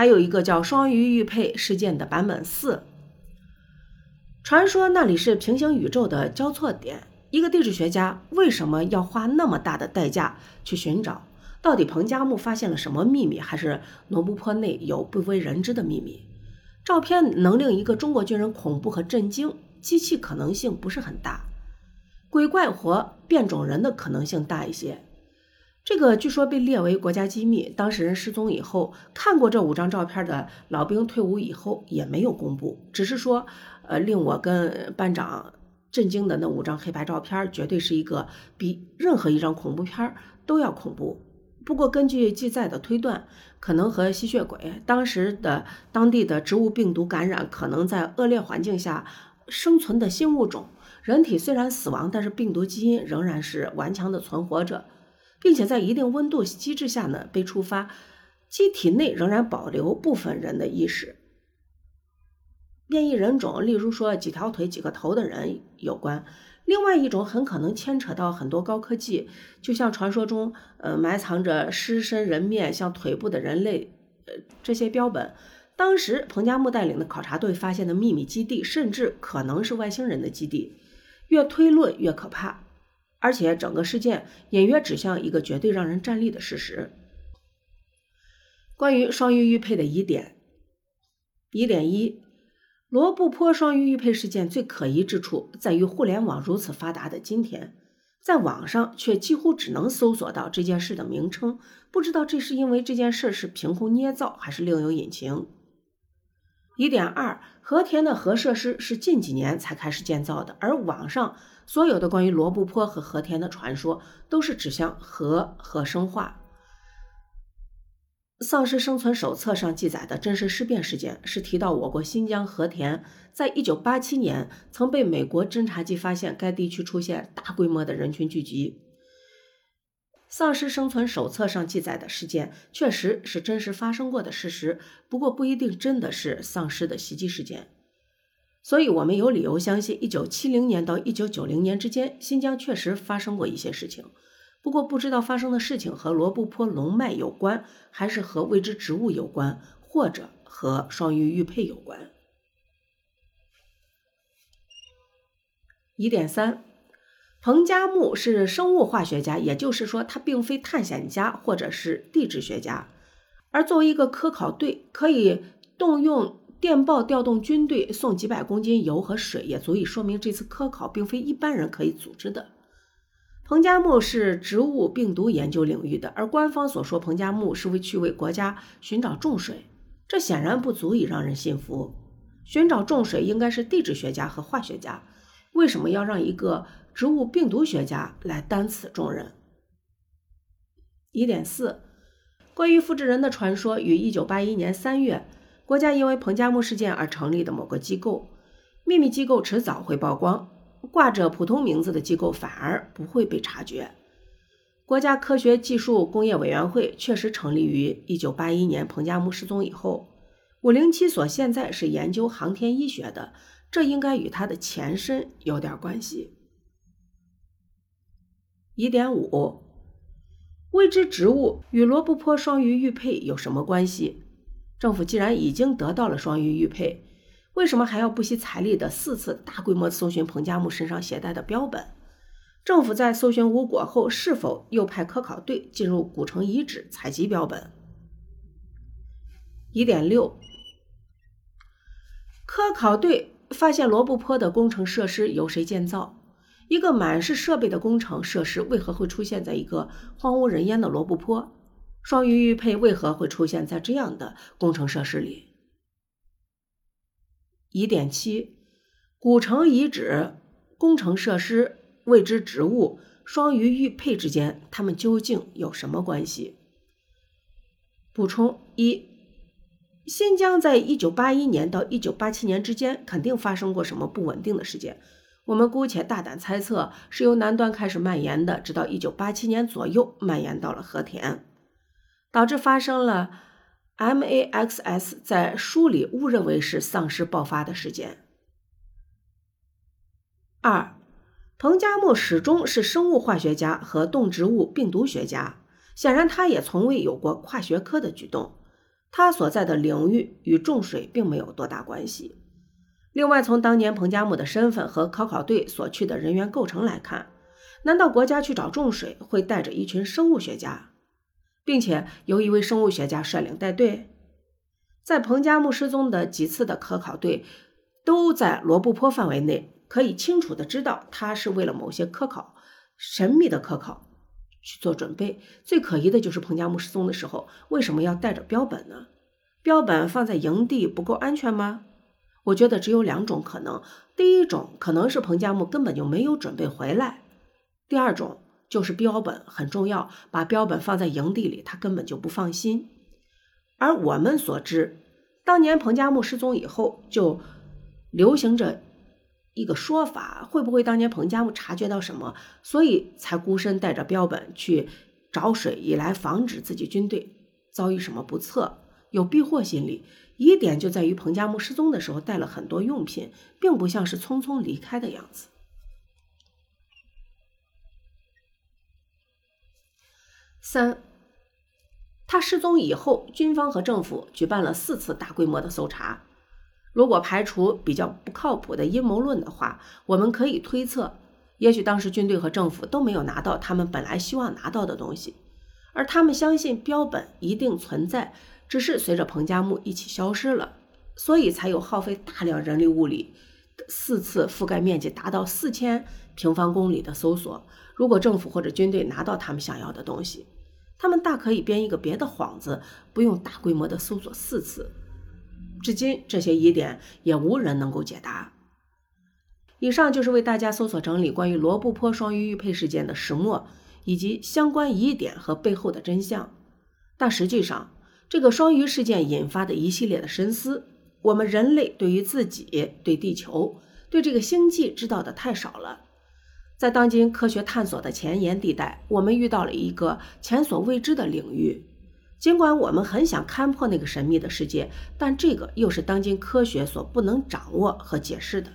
还有一个叫双鱼玉佩事件的版本四。传说那里是平行宇宙的交错点。一个地质学家为什么要花那么大的代价去寻找？到底彭加木发现了什么秘密，还是罗布泊内有不为人知的秘密？照片能令一个中国军人恐怖和震惊，机器可能性不是很大，鬼怪或变种人的可能性大一些。这个据说被列为国家机密，当事人失踪以后，看过这五张照片的老兵退伍以后也没有公布，只是说，呃，令我跟班长震惊的那五张黑白照片，绝对是一个比任何一张恐怖片都要恐怖。不过根据记载的推断，可能和吸血鬼当时的当地的植物病毒感染，可能在恶劣环境下生存的新物种，人体虽然死亡，但是病毒基因仍然是顽强的存活着。并且在一定温度机制下呢被触发，机体内仍然保留部分人的意识。变异人种，例如说几条腿几个头的人有关。另外一种很可能牵扯到很多高科技，就像传说中，呃，埋藏着狮身人面像腿部的人类，呃，这些标本。当时彭加木带领的考察队发现的秘密基地，甚至可能是外星人的基地。越推论越可怕。而且整个事件隐约指向一个绝对让人站立的事实：关于双鱼玉佩的疑点。疑点一：罗布泊双鱼玉佩事件最可疑之处在于，互联网如此发达的今天，在网上却几乎只能搜索到这件事的名称。不知道这是因为这件事是凭空捏造，还是另有隐情。疑点二：和田的核设施是近几年才开始建造的，而网上。所有的关于罗布泊和和田的传说，都是指向核和生化。《丧尸生存手册》上记载的真实尸变事件，是提到我国新疆和田在一九八七年曾被美国侦察机发现，该地区出现大规模的人群聚集。《丧尸生存手册》上记载的事件，确实是真实发生过的事实，不过不一定真的是丧尸的袭击事件。所以，我们有理由相信，一九七零年到一九九零年之间，新疆确实发生过一些事情。不过，不知道发生的事情和罗布泊龙脉有关，还是和未知植物有关，或者和双鱼玉佩有关。疑点三：彭加木是生物化学家，也就是说，他并非探险家或者是地质学家。而作为一个科考队，可以动用。电报调动军队送几百公斤油和水，也足以说明这次科考并非一般人可以组织的。彭加木是植物病毒研究领域的，而官方所说彭加木是为去为国家寻找重水，这显然不足以让人信服。寻找重水应该是地质学家和化学家，为什么要让一个植物病毒学家来担此重任？疑点四：关于复制人的传说于一九八一年三月。国家因为彭加木事件而成立的某个机构，秘密机构迟早会曝光。挂着普通名字的机构反而不会被察觉。国家科学技术工业委员会确实成立于1981年彭加木失踪以后。507所现在是研究航天医学的，这应该与它的前身有点关系。疑点五：未知植物与罗布泊双鱼玉佩有什么关系？政府既然已经得到了双鱼玉佩，为什么还要不惜财力的四次大规模搜寻彭加木身上携带的标本？政府在搜寻无果后，是否又派科考队进入古城遗址采集标本？疑点六：科考队发现罗布泊的工程设施由谁建造？一个满是设备的工程设施为何会出现在一个荒无人烟的罗布泊？双鱼玉佩为何会出现在这样的工程设施里？疑点七：古城遗址、工程设施、未知植物、双鱼玉佩之间，它们究竟有什么关系？补充一：新疆在一九八一年到一九八七年之间，肯定发生过什么不稳定的事件。我们姑且大胆猜测，是由南端开始蔓延的，直到一九八七年左右蔓延到了和田。导致发生了 MAXS 在书里误认为是丧尸爆发的事件。二，彭加木始终是生物化学家和动植物病毒学家，显然他也从未有过跨学科的举动。他所在的领域与重水并没有多大关系。另外，从当年彭加木的身份和科考队所去的人员构成来看，难道国家去找重水会带着一群生物学家，并且由一位生物学家率领带队？在彭加木失踪的几次的科考队都在罗布泊范围内，可以清楚的知道他是为了某些科考神秘的科考去做准备。最可疑的就是彭加木失踪的时候为什么要带着标本呢？标本放在营地不够安全吗？我觉得只有两种可能：第一种可能是彭加木根本就没有准备回来；第二种就是标本很重要，把标本放在营地里，他根本就不放心。而我们所知，当年彭加木失踪以后，就流行着一个说法：会不会当年彭加木察觉到什么，所以才孤身带着标本去找水，以来防止自己军队遭遇什么不测，有避祸心理？疑点就在于彭加木失踪的时候带了很多用品，并不像是匆匆离开的样子。三，他失踪以后，军方和政府举办了四次大规模的搜查。如果排除比较不靠谱的阴谋论的话，我们可以推测，也许当时军队和政府都没有拿到他们本来希望拿到的东西，而他们相信标本一定存在。只是随着彭加木一起消失了，所以才有耗费大量人力物力，四次覆盖面积达到四千平方公里的搜索。如果政府或者军队拿到他们想要的东西，他们大可以编一个别的幌子，不用大规模的搜索四次。至今，这些疑点也无人能够解答。以上就是为大家搜索整理关于罗布泊双鱼玉佩事件的始末以及相关疑点和背后的真相，但实际上。这个双鱼事件引发的一系列的深思，我们人类对于自己、对地球、对这个星际知道的太少了。在当今科学探索的前沿地带，我们遇到了一个前所未知的领域。尽管我们很想勘破那个神秘的世界，但这个又是当今科学所不能掌握和解释的。